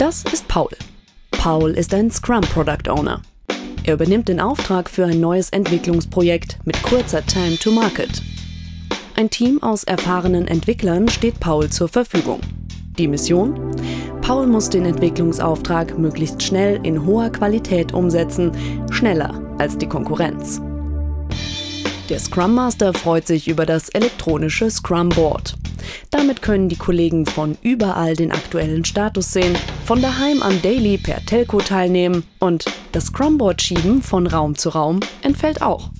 Das ist Paul. Paul ist ein Scrum Product Owner. Er übernimmt den Auftrag für ein neues Entwicklungsprojekt mit kurzer Time to Market. Ein Team aus erfahrenen Entwicklern steht Paul zur Verfügung. Die Mission? Paul muss den Entwicklungsauftrag möglichst schnell in hoher Qualität umsetzen, schneller als die Konkurrenz. Der Scrum Master freut sich über das elektronische Scrum Board. Damit können die Kollegen von überall den aktuellen Status sehen, von daheim am Daily per Telco teilnehmen und das Scrum Board schieben von Raum zu Raum entfällt auch.